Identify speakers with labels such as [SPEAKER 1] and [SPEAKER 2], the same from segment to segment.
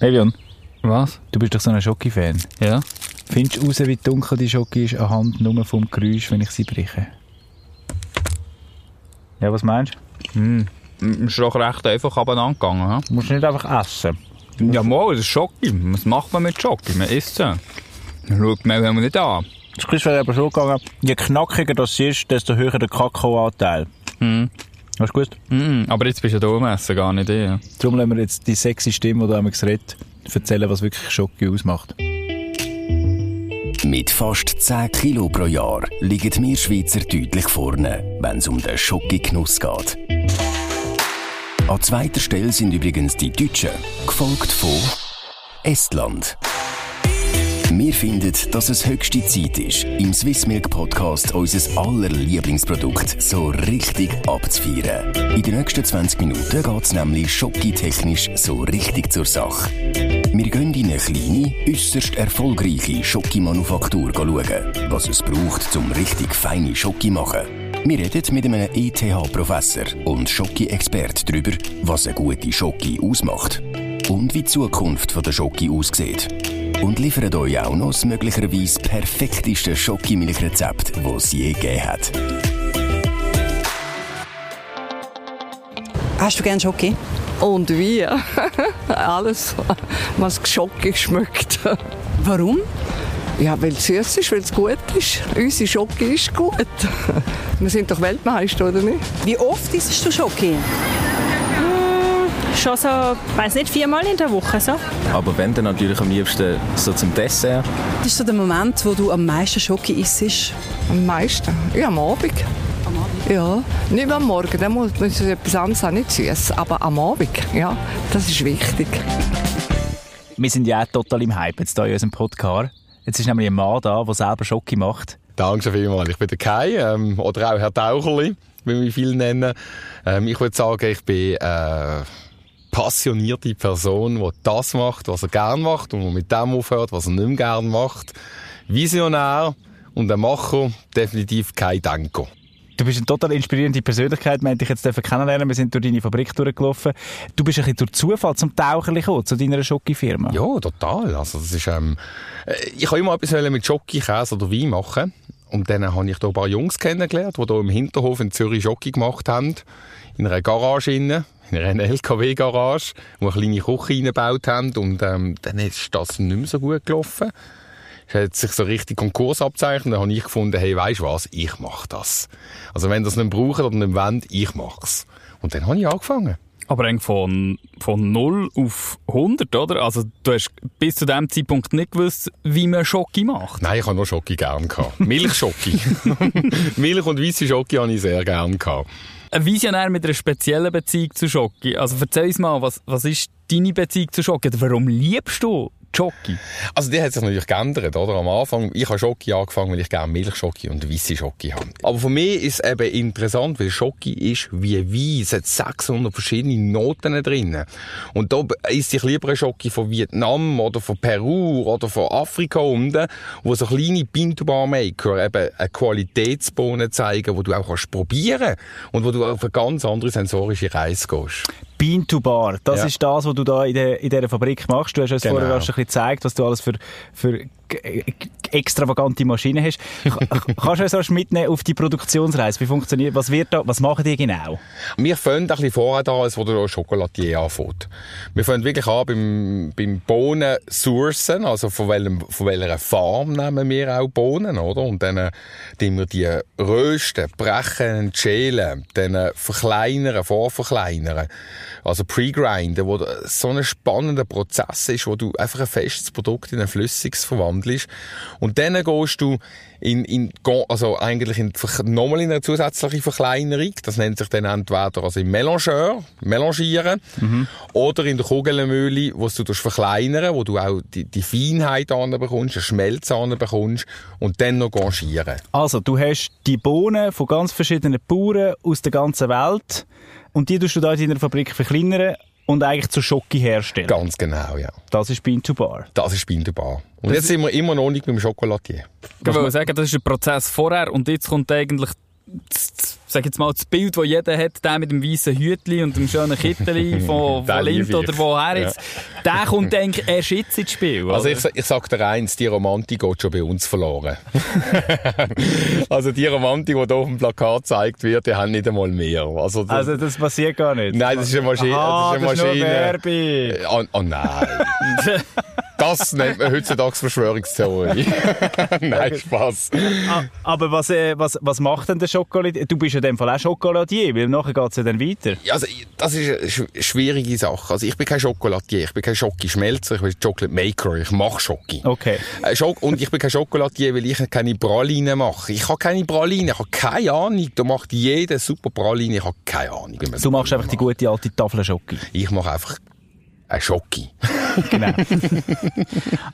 [SPEAKER 1] Levion,
[SPEAKER 2] Was?
[SPEAKER 1] du bist doch so ein Schoki-Fan.
[SPEAKER 2] Ja?
[SPEAKER 1] Findest du raus, wie dunkel die Schoki ist anhand nur vom Geräusch, wenn ich sie breche? Ja, was meinst
[SPEAKER 2] Hm. Ist doch recht einfach abeinander gegangen. He?
[SPEAKER 1] du? Du musst nicht einfach essen.
[SPEAKER 2] Ja, mal, das ist Schoki. Was macht man mit Schoki? Man isst sie. Dann schaut man man nicht an.
[SPEAKER 1] Das ist aber so gegangen, je knackiger das ist, desto höher der Kakaoanteil.
[SPEAKER 2] Hm.
[SPEAKER 1] Hast du gewusst?
[SPEAKER 2] Mm, aber jetzt bist du ja da am Essen, gar nicht ich.
[SPEAKER 1] Darum lassen wir jetzt die sexy Stimme, die du einmal redet, erzählen, was wirklich Schoki ausmacht.
[SPEAKER 3] Mit fast 10 Kilo pro Jahr liegen wir Schweizer deutlich vorne, wenn es um den Schoki-Genuss geht. An zweiter Stelle sind übrigens die Deutschen, gefolgt von Estland. Wir finden, dass es höchste Zeit ist, im Swissmilk Podcast unser aller Lieblingsprodukt so richtig abzufeiern. In den nächsten 20 Minuten geht es nämlich schokitechnisch so richtig zur Sache. Wir gehen in eine kleine, äußerst erfolgreiche Schokimanufaktur schauen, was es braucht, um richtig feine Schoki zu machen. Wir reden mit einem ETH-Professor und Schoki-Expert darüber, was eine gute Schoki ausmacht und wie die Zukunft der Schoki aussieht. Und liefern euch auch noch das möglicherweise perfekteste Schokimilchrezept, das es je gegeben hat.
[SPEAKER 4] Hast du gerne Schoki?
[SPEAKER 5] Und wie? Alles, was Schoki schmeckt.
[SPEAKER 4] Warum?
[SPEAKER 5] Ja, weil es süß ist, weil es gut ist. Unsere Schoki ist gut. Wir sind doch Weltmeister, oder nicht?
[SPEAKER 4] Wie oft isst du Schoki?
[SPEAKER 6] Schon so, weiß nicht, viermal in der Woche so.
[SPEAKER 7] Aber wenn, dann natürlich am liebsten so zum Dessert.
[SPEAKER 4] Das ist so der Moment, wo du am meisten Schoki isst.
[SPEAKER 5] Am meisten. Ja, am Abend.
[SPEAKER 4] Am Abend?
[SPEAKER 5] Ja, nicht am Morgen, dann muss man etwas anderes auch nicht süß. Aber am Abend, ja, das ist wichtig.
[SPEAKER 1] Wir sind ja auch total im Hype jetzt hier in unserem Podcast. Jetzt ist nämlich ein Mann da, der selber Schoki macht.
[SPEAKER 8] Danke schon vielmals. Ich bin der Kai, ähm, oder auch Herr Taucherli, wie mich viele nennen. Ähm, ich würde sagen, ich bin äh, passionierte Person, die das macht, was er gerne macht und mit dem aufhört, was er nicht mehr gerne macht. Visionär und ein Macher, definitiv kein Denker.
[SPEAKER 1] Du bist eine total inspirierende Persönlichkeit. Wir haben dich jetzt kennenlernen. Wir sind durch deine Fabrik durchgelaufen. Du bist ein bisschen durch Zufall zum Tauchen gekommen, zu deiner Schoki-Firma.
[SPEAKER 8] Ja, total. Also, das ist, ähm, äh, ich habe immer etwas mit Schoki, Käse oder Wein machen. Und dann habe ich da ein paar Jungs kennengelernt, die hier im Hinterhof in Zürich Schoki gemacht haben. In einer Garage. In einer LKW-Garage, wo eine kleine Küche reingebaut haben. Und, ähm, dann ist das nicht mehr so gut gelaufen. Es hat sich so richtig Konkurs abzeichnet. Dann habe ich gefunden, hey, weisst was? Ich mache das. Also, wenn das nicht brauchen oder nicht wollen, ich mach's. Und dann habe ich angefangen.
[SPEAKER 2] Aber eigentlich von, von 0 auf 100, oder? Also du hast bis zu dem Zeitpunkt nicht gewusst, wie man Schoki macht.
[SPEAKER 8] Nein, ich habe nur Schoki gern gehabt. Milchschoki. Milch und weiße Schoki habe ich sehr gern gehabt.
[SPEAKER 2] Ein Visionär mit einer speziellen Beziehung zu Schoki. Also erzähl uns mal, was, was ist deine Beziehung zu Schoki? Oder warum liebst du Schoki?
[SPEAKER 8] Also die hat sich natürlich geändert, oder? Am Anfang, ich habe Schoki angefangen, weil ich gerne Milchschoki und weisse Schoki habe. Aber für mich ist es eben interessant, weil Schoki ist wie Wein. Es hat 600 verschiedene Noten drin. Und da ist ich lieber eine Schoki von Vietnam oder von Peru oder von Afrika unten, wo so kleine Pinto-Bar-Maker eben eine Qualitätsbohnen zeigen, die du auch kannst probieren und wo du auf eine ganz andere sensorische Reise gehst.
[SPEAKER 1] Bean to Bar, das
[SPEAKER 8] Ja.
[SPEAKER 1] ist das, was du da in, der, in dieser Fabrik machst. Du hast uns
[SPEAKER 8] Genau.
[SPEAKER 1] vorher schon ein bisschen gezeigt, was du alles für, für extravagante Maschinen hast. Kannst du uns erst mitnehmen auf die Produktionsreise? Wie funktioniert, was wird da, was machen die genau?
[SPEAKER 8] Wir fangen ein bisschen vorher an, als wo der Chocolatier anfängt. Wir fangen wirklich an beim, beim Bohnen sourcen, also von, welchem, von welcher Farm nehmen wir auch Bohnen, oder? Und dann äh, tun wir die rösten, brechen, schälen, dann äh, verkleinern, vorverkleinern. Also pre-grinden, wo so ein spannender Prozess ist, wo du einfach ein festes Produkt in ein flüssiges verwandelst. Und dann gehst du in, in, also eigentlich in, nochmal in eine zusätzliche Verkleinerung. Das nennt sich dann entweder also im Melangeur, Melangieren, oder in der Kugelmühle, wo du verkleinern, wo du auch die, die Feinheit bekommst, den Schmelz bekommst und dann noch ganchieren.
[SPEAKER 1] Also, du hast die Bohnen von ganz verschiedenen Bauern aus der ganzen Welt und die tust du da in deiner Fabrik verkleinern und eigentlich zu Schoki herstellen.
[SPEAKER 8] Ganz genau, ja.
[SPEAKER 1] Das ist Bean to Bar.
[SPEAKER 8] Das ist Binderbar. Und jetzt sind wir immer noch nicht beim Schokolatier.
[SPEAKER 2] Ich wollte sagen, das ist ein Prozess vorher und jetzt kommt eigentlich sag jetzt mal, das Bild, das jeder hat, der mit dem weißen Hütli und dem schönen Kittel von, von Lind oder woher jetzt, der kommt eigentlich erst jetzt ins Spiel.
[SPEAKER 8] Also ich, ich sag dir eins, die Romantik geht schon bei uns verloren. also die Romantik, die hier auf dem Plakat gezeigt wird, die haben nicht einmal mehr. Also, das,
[SPEAKER 1] Also das passiert gar nicht.
[SPEAKER 8] nein, das ist eine Maschine.
[SPEAKER 1] Aha,
[SPEAKER 8] das ist eine
[SPEAKER 1] nur
[SPEAKER 8] Maschine.
[SPEAKER 1] Werbung.
[SPEAKER 8] Oh, oh nein. Das nennt man heutzutage Verschwörungstheorie. nein, Spaß.
[SPEAKER 1] Ah, Aber was, äh, was, was macht denn der Schokolade? Du bist ja in dem Fall auch Schokoladier, weil nachher geht es ja dann weiter.
[SPEAKER 8] Ja, Also, das ist eine sch- schwierige Sache. Also, ich bin kein Schokoladier, ich bin kein Schokischmelzer, ich bin Chocolate Maker, ich mache Schoki.
[SPEAKER 1] Okay.
[SPEAKER 8] Äh, Schok und ich bin kein Schokoladier, weil ich keine Praline mache. Ich habe keine Praline, ich habe keine Ahnung. Da macht jeder super Praline, ich habe keine Ahnung.
[SPEAKER 1] Du machst einfach die
[SPEAKER 8] macht.
[SPEAKER 1] gute alte Tafel Schoki.
[SPEAKER 8] Ich mache einfach einen Schoki.
[SPEAKER 1] Genau.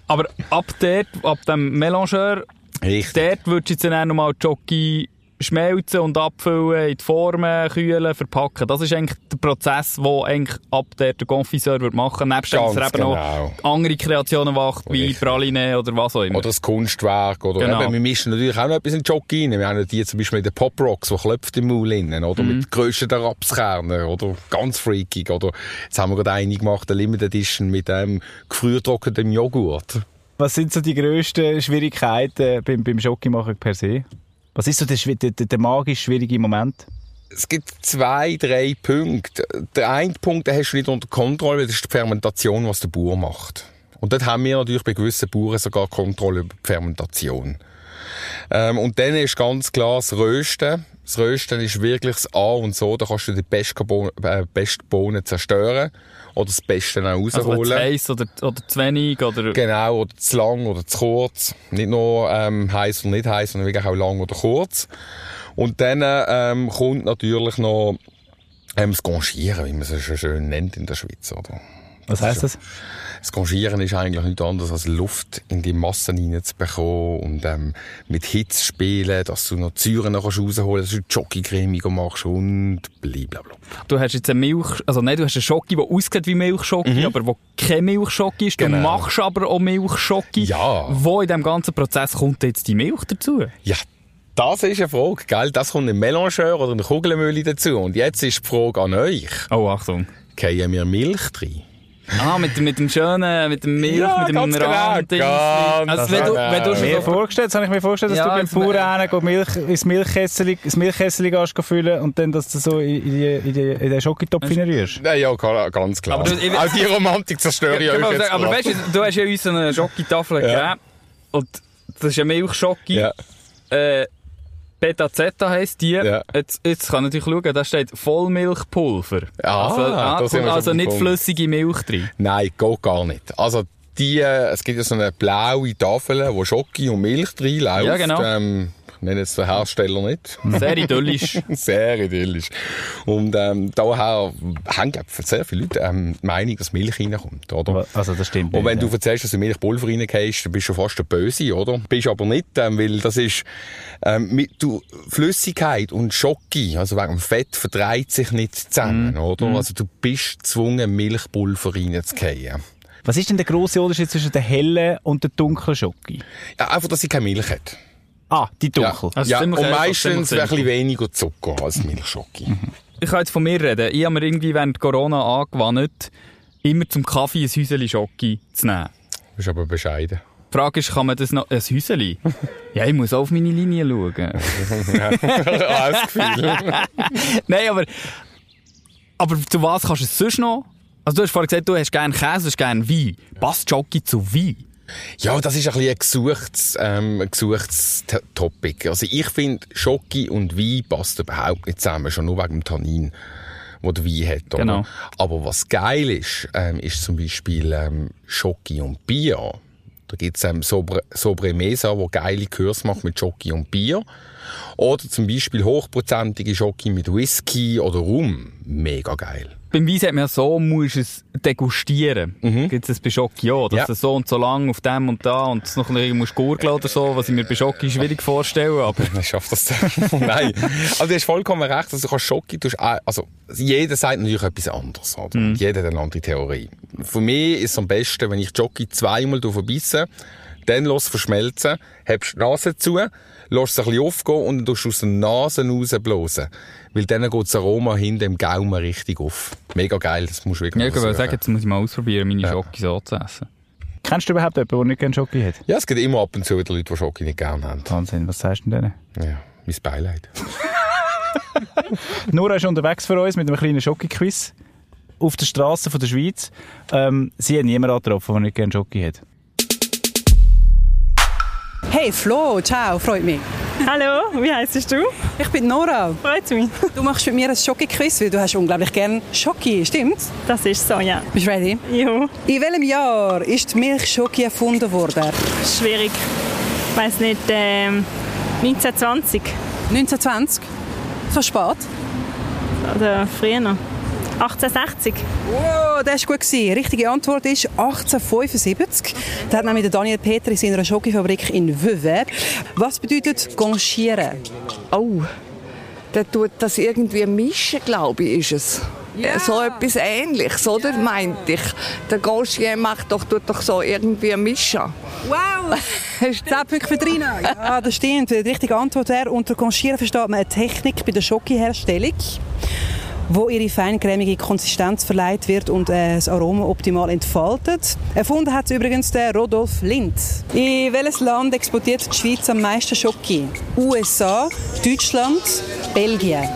[SPEAKER 2] Aber ab dort, ab dem Melangeur,
[SPEAKER 8] Richtig.
[SPEAKER 2] dort würdest du jetzt dann nochmal die Jockey schmelzen und abfüllen, in die Formen kühlen, verpacken. Das ist eigentlich der Prozess, den eigentlich ab dort der Confiseur würde machen Nebst dass er eben
[SPEAKER 8] genau.
[SPEAKER 2] noch andere Kreationen macht, wie. Praline oder was auch immer.
[SPEAKER 8] Oder das Kunstwerk. Oder
[SPEAKER 2] Genau.
[SPEAKER 8] eben, wir mischen natürlich auch noch etwas in den Jockey rein. Wir haben ja die zum Beispiel in den Pop Rocks, die klopft im Maul innen, oder?
[SPEAKER 2] Mhm.
[SPEAKER 8] Mit grössten Rapskernen, oder? Ganz freakig, oder? Jetzt haben wir gerade eine gemacht, eine Limited Edition mit einem gefriertrockneten Joghurt.
[SPEAKER 1] Was sind so die grössten Schwierigkeiten beim, beim Schokimachen per se? Was ist so der, der, der, magisch schwierige Moment?
[SPEAKER 8] Es gibt zwei, drei Punkte. Der eine Punkt, den hast du nicht unter Kontrolle, das ist die Fermentation, was der Bauer macht. Und dort haben wir natürlich bei gewissen Bauern sogar Kontrolle über die Fermentation. Ähm, und dann ist ganz klar das Rösten. Das Rösten ist wirklich das A und so. Da kannst du die beste Bohnen, äh, beste Bohnen zerstören. Oder das Beste auch
[SPEAKER 2] also
[SPEAKER 8] rausholen.
[SPEAKER 2] zu heiß oder, oder zu wenig oder...
[SPEAKER 8] Genau, oder zu lang oder zu kurz. Nicht nur ähm, heiß und nicht heiß, sondern wirklich auch lang oder kurz. Und dann ähm, kommt natürlich noch ähm, das Conchieren, wie man es so schön nennt in der Schweiz. Oder?
[SPEAKER 1] Was heisst das?
[SPEAKER 8] Das Conchieren ist eigentlich nichts anderes als Luft in die Massen hineinzubekommen und ähm, mit Hitze spielen, dass du noch Säuren noch kannst rausholen kannst, dass du die Jockey-cremiger machst und blablabla.
[SPEAKER 2] Du hast jetzt eine Milch, also nein, du hast eine Schoki, die aussieht wie Milchschoki, aber wo keine Milchschoki ist. Du
[SPEAKER 8] Mhm. Genau.
[SPEAKER 2] machst aber auch Milchschoki.
[SPEAKER 8] Ja.
[SPEAKER 2] Wo in diesem ganzen Prozess kommt jetzt die Milch dazu?
[SPEAKER 8] Ja, das ist eine Frage, gell? Das kommt ein Melangeur oder eine Kugelmühle dazu. Und jetzt ist die Frage an euch.
[SPEAKER 2] Oh, Achtung.
[SPEAKER 8] Gehen wir Milch drin?
[SPEAKER 2] Ah, mit, dem- mit dem schönen, mit dem Milch,
[SPEAKER 8] Ja,
[SPEAKER 2] mit dem
[SPEAKER 8] ganz genau,
[SPEAKER 2] Rand.
[SPEAKER 8] ganz
[SPEAKER 2] Also wenn du, wenn du
[SPEAKER 8] genau.
[SPEAKER 1] Mir vorgestellt, das habe ich mir vorgestellt, dass
[SPEAKER 2] Ja,
[SPEAKER 1] du beim
[SPEAKER 2] jetzt-
[SPEAKER 1] hin, go Milch, ins Milchkessel, ins Milchkessel gehst, füllen und dann dass du so in, die, in, die, in den Schokitopf hineinrührst.
[SPEAKER 8] Nein, ja, ga- ganz klar.
[SPEAKER 2] Aber du- ich-
[SPEAKER 8] Auch die Romantik zerstöre ich
[SPEAKER 2] man
[SPEAKER 8] euch jetzt
[SPEAKER 2] sagen, aber
[SPEAKER 8] gerade.
[SPEAKER 2] weißt du, du hast ja uns so eine Schokitafel
[SPEAKER 8] Ja.
[SPEAKER 2] gegeben. Und das ist eine Milchschoki.
[SPEAKER 8] Ja.
[SPEAKER 2] Äh, Beta Zeta heisst die.
[SPEAKER 8] Ja.
[SPEAKER 2] Jetzt, jetzt kann ich natürlich schauen, da steht Vollmilchpulver.
[SPEAKER 8] Ah,
[SPEAKER 2] also, kommt also
[SPEAKER 8] schon
[SPEAKER 2] nicht
[SPEAKER 8] beim
[SPEAKER 2] flüssige Milch drin.
[SPEAKER 8] Nein, geht gar nicht. Also, die, äh, es gibt ja so eine blaue Tafel, wo Schoki und Milch drin läuft.
[SPEAKER 2] Ja, genau.
[SPEAKER 8] Ähm, nenne jetzt den Hersteller nicht.
[SPEAKER 2] Sehr idyllisch.
[SPEAKER 8] Sehr idyllisch. Und ähm, daher haben ich, sehr viele Leute ähm, die Meinung, dass Milch reinkommt, oder?
[SPEAKER 1] Also das stimmt
[SPEAKER 8] Und wenn
[SPEAKER 1] nicht,
[SPEAKER 8] du erzählst, dass du Milchpulver reingehst, dann bist du fast der Böse, oder? Bist aber nicht, ähm, weil das ist, ähm, mit, du, Flüssigkeit und Schoki, also wegen dem Fett, vertreibt sich nicht zusammen,
[SPEAKER 1] Mhm.
[SPEAKER 8] oder? Also du bist gezwungen, Milchpulver reinzugehen.
[SPEAKER 1] Was ist denn der grosse Unterschied zwischen der hellen und der dunklen Schoki?
[SPEAKER 8] Ja, einfach, dass sie keine Milch hat.
[SPEAKER 1] Ah, die dunkel.
[SPEAKER 2] Also
[SPEAKER 8] ja, und
[SPEAKER 2] einfach,
[SPEAKER 8] meistens ein bisschen weniger Zucker als Milchschoki.
[SPEAKER 2] Ich kann jetzt von mir reden. Ich habe mir irgendwie während Corona angewandt, immer zum Kaffee ein Häuseli Schoki zu nehmen.
[SPEAKER 8] Das ist aber bescheiden.
[SPEAKER 2] Die Frage ist, kann man das noch, ein Häuseli? ja, ich muss auch auf meine Linie schauen.
[SPEAKER 8] ah, das Gefühl.
[SPEAKER 2] Nein, aber, aber zu was kannst du es sonst noch? Also du hast vorhin gesagt, du hast gerne Käse, du hast gerne Wein. Passt Jockey zu Wein?
[SPEAKER 8] Ja, das ist ein bisschen ein gesuchtes, ähm, ein gesuchtes T- Topic. Also ich finde, Schoki und Wein passt überhaupt nicht zusammen, schon nur wegen dem Tannin, wo der Wein hat. Oder?
[SPEAKER 2] Genau.
[SPEAKER 8] Aber was geil ist, ähm, ist zum Beispiel ähm, Schoki und Bier. Da gibt's ähm, Sobre, Sobremesa, wo geile Kurs macht mit Schoki und Bier. Oder zum Beispiel hochprozentige Schoki mit Whisky oder Rum. Mega geil.
[SPEAKER 2] Beim Wein sagt man ja so, musst es degustieren.
[SPEAKER 8] Mhm.
[SPEAKER 2] Gibt es bei Schoki auch, dass
[SPEAKER 8] Ja.
[SPEAKER 2] du so und so lang auf dem und da und es noch bisschen musst gurgeln oder so, was ich mir bei Schoki schwierig vorstelle, aber...
[SPEAKER 8] Ich schaff das. Nein. Also, du hast vollkommen recht. Also, du kannst Schoki, du hast, also, jeder sagt natürlich etwas anderes, oder? Und Jeder hat eine andere Theorie. Für mich ist es am besten, wenn ich Jockey zweimal verbisse, dann lässt verschmelzen, hebst die Nase zu, lässt es ein bisschen aufgehen und dann tust du aus der Nase rausblasen. Weil dann geht das Aroma hinten im Gaumen richtig auf. Mega geil, das musst du wirklich
[SPEAKER 2] Ja, ich würde sagen, jetzt muss ich mal ausprobieren, meine
[SPEAKER 8] Ja.
[SPEAKER 2] Schoki so zu essen.
[SPEAKER 1] Kennst du überhaupt jemanden, der nicht gerne Schoki hat?
[SPEAKER 8] Ja, es gibt immer ab und zu wieder Leute, die Schoki nicht gerne haben.
[SPEAKER 1] Wahnsinn, was sagst du denn denen?
[SPEAKER 8] Ja, mein Beileid.
[SPEAKER 1] Nora ist unterwegs für uns mit einem kleinen Schoki-Quiz auf der Straße von der Schweiz. Ähm, sie hat niemanden angetroffen, der nicht gerne Schoki hat.
[SPEAKER 4] Hey Flo, ciao, freut mich.
[SPEAKER 6] Hallo, wie heisst du?
[SPEAKER 4] Ich bin Nora.
[SPEAKER 6] Freut mich.
[SPEAKER 4] Du machst mit mir ein Schoki-Quiz, weil du hast unglaublich gern Schoki, stimmt's?
[SPEAKER 6] Das ist so, ja.
[SPEAKER 4] Bist du ready?
[SPEAKER 6] Jo,
[SPEAKER 4] In welchem Jahr ist die Milchschoki erfunden worden?
[SPEAKER 6] schwierig. Ich weiss nicht, ähm, 1920
[SPEAKER 4] 1920? So spät?
[SPEAKER 6] oder früher noch. 1860.
[SPEAKER 4] Wow, das war gut. gewesen. Richtige Antwort ist 1875. Da hat nämlich der Daniel Peter in seiner Schokofabrik in Vevey. Was bedeutet conchieren?
[SPEAKER 5] Oh, der tut das irgendwie mischen, glaube ich, ist es.
[SPEAKER 4] Ja.
[SPEAKER 5] So etwas Ähnliches, oder? Meinte ich. Der Gauchier macht doch, tut doch so irgendwie mischen.
[SPEAKER 4] Wow! 10 Punkte für Trina. Ja, das stimmt. Die richtige Antwort wäre, unter Conchieren versteht man eine Technik bei der Schokiherstellung, wo ihre feincremige Konsistenz verleiht wird und äh, das Aroma optimal entfaltet. Erfunden hat es übrigens der Rodolf Lind. In welches Land exportiert die Schweiz am meisten Schoki? USA, Deutschland, Belgien.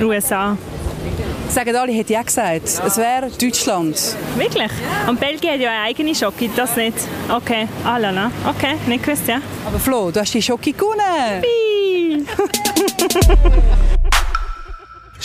[SPEAKER 6] USA.
[SPEAKER 4] Sagen alle, hätte ich auch gesagt. Es wäre Deutschland.
[SPEAKER 6] Wirklich? Und Belgien hat ja eine eigene Schoki, das nicht. Okay, ah la la. Okay, nicht gewusst, ja.
[SPEAKER 4] Aber Flo, du hast die Schoki gewonnen.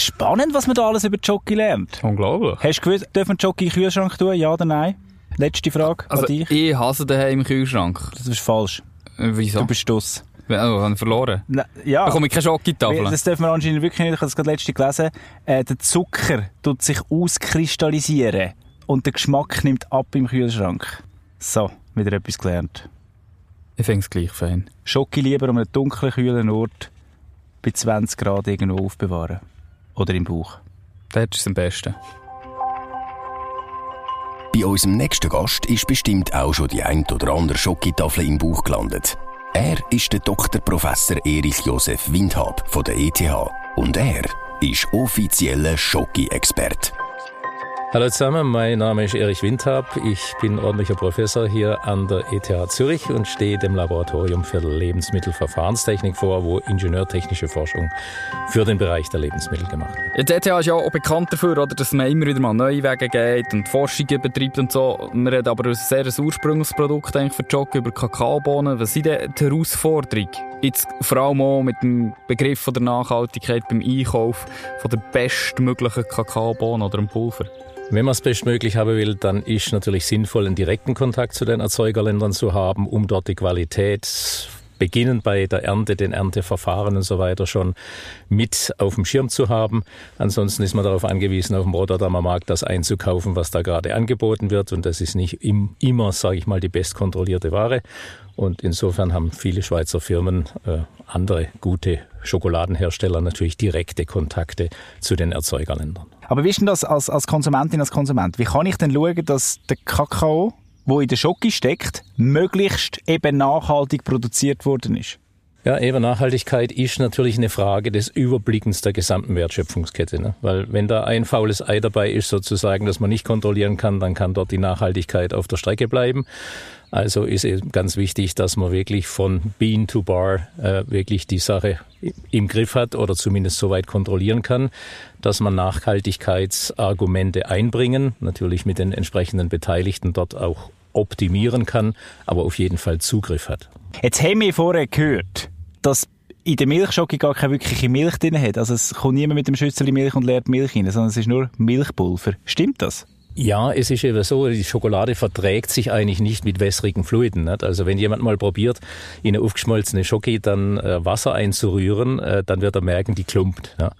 [SPEAKER 1] Spannend, was man da alles über Schoki lernt.
[SPEAKER 2] Unglaublich.
[SPEAKER 1] Hast du gewusst, dürfen Schoki in den Kühlschrank tun? Ja oder nein? Letzte Frage
[SPEAKER 2] Also,
[SPEAKER 1] an dich.
[SPEAKER 2] ich hasse daheim im Kühlschrank.
[SPEAKER 1] Das ist falsch.
[SPEAKER 2] Äh, Wieso?
[SPEAKER 1] Du bist Stuss.
[SPEAKER 2] Oh, habe ich verloren.
[SPEAKER 1] Na, ja.
[SPEAKER 2] Da komme ich keine Schokitafel.
[SPEAKER 1] Das dürfen wir anscheinend wirklich nicht. Ich habe das gerade letzte gelesen. Äh, der Zucker tut sich auskristallisieren und der Geschmack nimmt ab im Kühlschrank. So, wieder etwas gelernt.
[SPEAKER 2] Ich finde es gleich fein.
[SPEAKER 1] Schoki lieber um einen dunklen, kühlen Ort bei 20 Grad irgendwo aufbewahren. Oder im Bauch.
[SPEAKER 2] Dort ist am besten.
[SPEAKER 3] Bei unserem nächsten Gast ist bestimmt auch schon die ein oder andere Schokitafel im Bauch gelandet. Er ist der Dr. Professor Erich Josef Windhab von der ETH und er ist offizieller Schoki-Expert.
[SPEAKER 9] Hallo zusammen, mein Name ist Erich Windhab. Ich bin ordentlicher Professor hier an der ETH Zürich und stehe dem Laboratorium für Lebensmittelverfahrenstechnik vor, wo ingenieurtechnische Forschung für den Bereich der Lebensmittel gemacht wird.
[SPEAKER 2] Die ETH ist ja auch bekannt dafür, oder, dass man immer wieder mal neue Wege geht und Forschungen betreibt und so. Man hat aber ein sehr ursprüngliches Produkt eigentlich für Schoki über Kakaobohnen. Was sind denn die Herausforderungen? Jetzt vor allem auch mit dem Begriff von der Nachhaltigkeit beim Einkauf von der bestmöglichen Kakaobohnen oder dem Pulver.
[SPEAKER 9] Wenn man es bestmöglich haben will, dann ist natürlich sinnvoll, einen direkten Kontakt zu den Erzeugerländern zu haben, um dort die Qualität beginnend bei der Ernte, den Ernteverfahren und so weiter schon mit auf dem Schirm zu haben. Ansonsten ist man darauf angewiesen, auf dem Rotterdamer Markt das einzukaufen, was da gerade angeboten wird. Und das ist nicht im, immer, sage ich mal, die bestkontrollierte Ware. Und insofern haben viele Schweizer Firmen, äh, andere gute Schokoladenhersteller natürlich direkte Kontakte zu den Erzeugerländern.
[SPEAKER 1] Aber wie ist denn das als, als Konsumentin, als Konsument? Wie kann ich denn schauen, dass der Kakao, wo in der Schoki steckt, möglichst eben nachhaltig produziert worden ist?
[SPEAKER 9] Ja, eben Nachhaltigkeit ist natürlich eine Frage des Überblickens der gesamten Wertschöpfungskette. Ne? Weil wenn da ein faules Ei dabei ist, sozusagen, das man nicht kontrollieren kann, dann kann dort die Nachhaltigkeit auf der Strecke bleiben. Also ist eben ganz wichtig, dass man wirklich von Bean to Bar äh, wirklich die Sache im Griff hat oder zumindest so weit kontrollieren kann, dass man Nachhaltigkeitsargumente einbringen, natürlich mit den entsprechenden Beteiligten dort auch optimieren kann, aber auf jeden Fall Zugriff hat.
[SPEAKER 1] Jetzt haben wir vorher gehört, dass in der Milchschoki gar keine wirkliche Milch drin hat. Also es kommt niemand mit dem Schüssel Milch und leert Milch rein, sondern es ist nur Milchpulver. Stimmt das?
[SPEAKER 9] Ja, es ist eben so, die Schokolade verträgt sich eigentlich nicht mit wässrigen Fluiden. Nicht? Also wenn jemand mal probiert, in eine aufgeschmolzene Schoki dann äh, Wasser einzurühren, äh, dann wird er merken, die klumpt. Ja?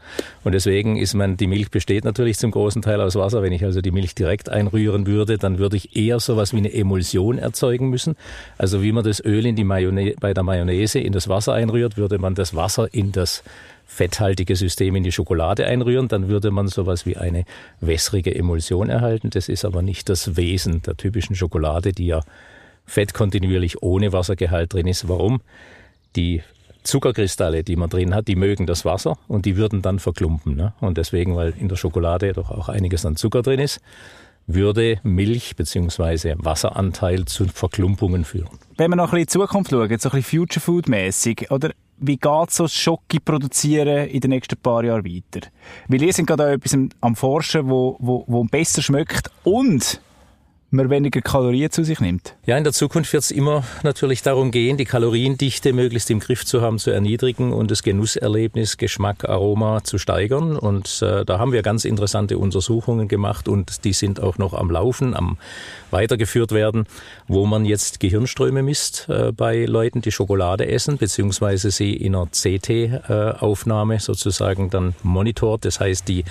[SPEAKER 9] Und deswegen ist man, die Milch besteht natürlich zum großen Teil aus Wasser. Wenn ich also die Milch direkt einrühren würde, dann würde ich eher sowas wie eine Emulsion erzeugen müssen. Also wie man das Öl in die Mayonnaise, bei der Mayonnaise in das Wasser einrührt, würde man das Wasser in das fetthaltige System in die Schokolade einrühren, dann würde man sowas wie eine wässrige Emulsion erhalten. Das ist aber nicht das Wesen der typischen Schokolade, die ja Fett kontinuierlich ohne Wassergehalt drin ist. Warum? Die Zuckerkristalle, die man drin hat, die mögen das Wasser und die würden dann verklumpen. Ne? Und deswegen, weil in der Schokolade doch auch einiges an Zucker drin ist, würde Milch bzw. Wasseranteil zu Verklumpungen führen.
[SPEAKER 1] Wenn wir noch ein bisschen in die Zukunft schauen, so ein bisschen Future Food mäßig, oder wie geht so Schoki produzieren in den nächsten paar Jahren weiter? Weil ihr sind gerade auch etwas am Forschen, wo, wo, wo besser schmeckt und man weniger Kalorien zu sich nimmt?
[SPEAKER 9] Ja, in der Zukunft wird es immer natürlich darum gehen, die Kaloriendichte möglichst im Griff zu haben, zu erniedrigen und das Genusserlebnis, Geschmack, Aroma zu steigern. Und äh, da haben wir ganz interessante Untersuchungen gemacht und die sind auch noch am Laufen, am weitergeführt werden, wo man jetzt Gehirnströme misst äh, bei Leuten, die Schokolade essen, beziehungsweise sie in einer CT-Aufnahme äh, sozusagen dann monitort. Das heißt, die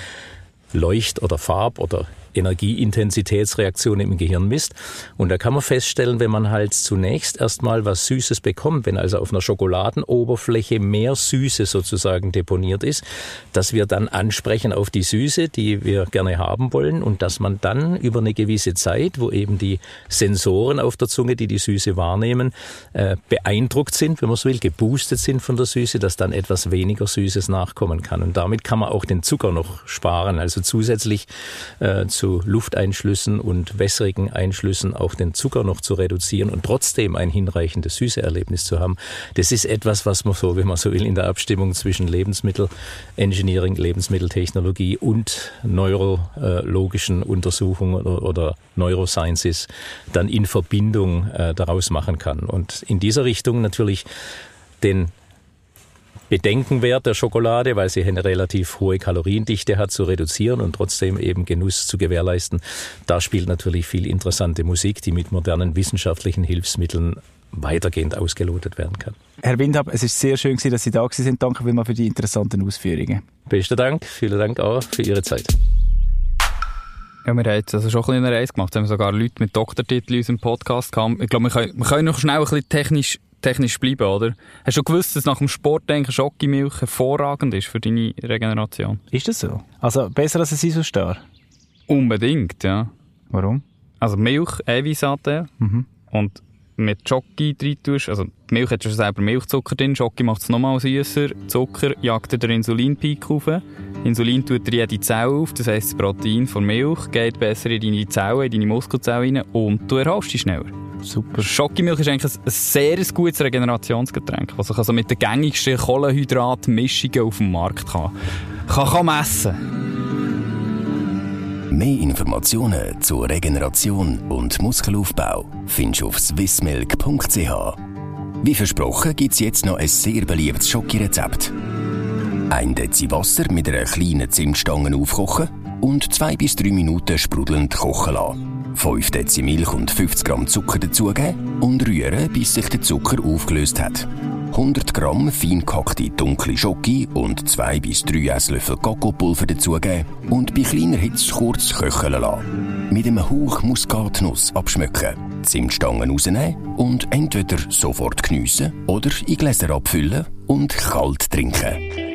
[SPEAKER 9] Leucht- oder Farb- oder Energieintensitätsreaktion im Gehirn misst. Und da kann man feststellen, wenn man halt zunächst erstmal was Süßes bekommt, wenn also auf einer Schokoladenoberfläche mehr Süße sozusagen deponiert ist, dass wir dann ansprechen auf die Süße, die wir gerne haben wollen und dass man dann über eine gewisse Zeit, wo eben die Sensoren auf der Zunge, die die Süße wahrnehmen, äh, beeindruckt sind, wenn man so will, geboostet sind von der Süße, dass dann etwas weniger Süßes nachkommen kann. Und damit kann man auch den Zucker noch sparen, also zusätzlich äh, zu Lufteinschlüssen und wässrigen Einschlüssen auch den Zucker noch zu reduzieren und trotzdem ein hinreichendes Süßeerlebnis zu haben. Das ist etwas, was man so, wenn man so will, in der Abstimmung zwischen Lebensmittelengineering, Lebensmitteltechnologie und neurologischen Untersuchungen oder, Neurosciences dann in Verbindung äh, daraus machen kann. Und in dieser Richtung natürlich den Bedenkenwert der Schokolade, weil sie eine relativ hohe Kaloriendichte hat, zu reduzieren und trotzdem eben Genuss zu gewährleisten. Da spielt natürlich viel interessante Musik, die mit modernen wissenschaftlichen Hilfsmitteln weitergehend ausgelotet werden kann.
[SPEAKER 1] Herr Windhab, es ist sehr schön, dass Sie da sind. Danke vielmals für die interessanten Ausführungen.
[SPEAKER 9] Besten Dank. Vielen Dank auch für Ihre Zeit.
[SPEAKER 2] Ja, wir haben jetzt also schon ein bisschen eine Reise gemacht. Wir haben sogar Leute mit Doktortitel in unserem Podcast gehabt. Ich glaube, wir können, wir können noch schnell ein bisschen technisch technisch bleiben, oder? Hast du gewusst, dass nach dem Sport denken Schokimilch hervorragend ist für deine Regeneration?
[SPEAKER 1] Ist das so? Also besser als ein Isostar?
[SPEAKER 2] Unbedingt, ja.
[SPEAKER 1] Warum?
[SPEAKER 2] Also Milch, Eiweißanteil mhm. und mit Schoki drin tust, also die Milch hat schon selber Milchzucker drin, Schoki macht es nochmal süßer, Zucker jagt den Insulinpeak auf, Insulin tut dir jede Zelle auf, das heisst das Protein von Milch geht besser in deine Zellen, in deine Muskelzellen rein und du erholst dich schneller.
[SPEAKER 1] Super.
[SPEAKER 2] Schokimilch ist eigentlich ein, sehr gutes Regenerationsgetränk, was sich also mit den gängigsten Kohlenhydratmischungen auf dem Markt kann, kann, kann messen
[SPEAKER 3] Mehr Informationen zur Regeneration und Muskelaufbau findest du auf swissmilk.ch. Wie versprochen gibt es jetzt noch ein sehr beliebtes Schokirezept. Ein Dezi Wasser mit einer kleinen Zimtstange aufkochen und zwei bis drei Minuten sprudelnd kochen lassen. 5 Dezi Milch und 50 Gramm Zucker dazugeben und rühren, bis sich der Zucker aufgelöst hat. 100 Gramm fein gehackte dunkle Schoki und 2 bis 3 Esslöffel Kakaopulver dazugeben und bei kleiner Hitze kurz köcheln lassen. Mit einem Hauch Muskatnuss abschmecken, Zimtstangen rausnehmen und entweder sofort geniessen oder in Gläser abfüllen und kalt trinken.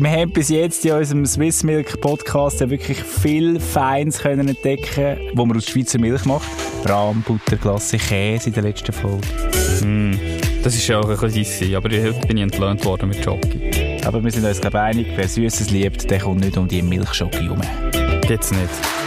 [SPEAKER 1] Wir haben bis jetzt in unserem Swiss Milk Podcast ja wirklich viel Feins können entdecken, wo man aus Schweizer Milch macht. Rahm, Butter, Glasse, Käse in der letzten Folge.
[SPEAKER 2] Mm, das ist ja auch ein bisschen aber heute bin ich entlöhnt worden mit Jockey.
[SPEAKER 1] Aber wir sind uns glaube einig, wer Süßes liebt, der kommt nicht um die Milchschoki herum.
[SPEAKER 2] Geht's nicht?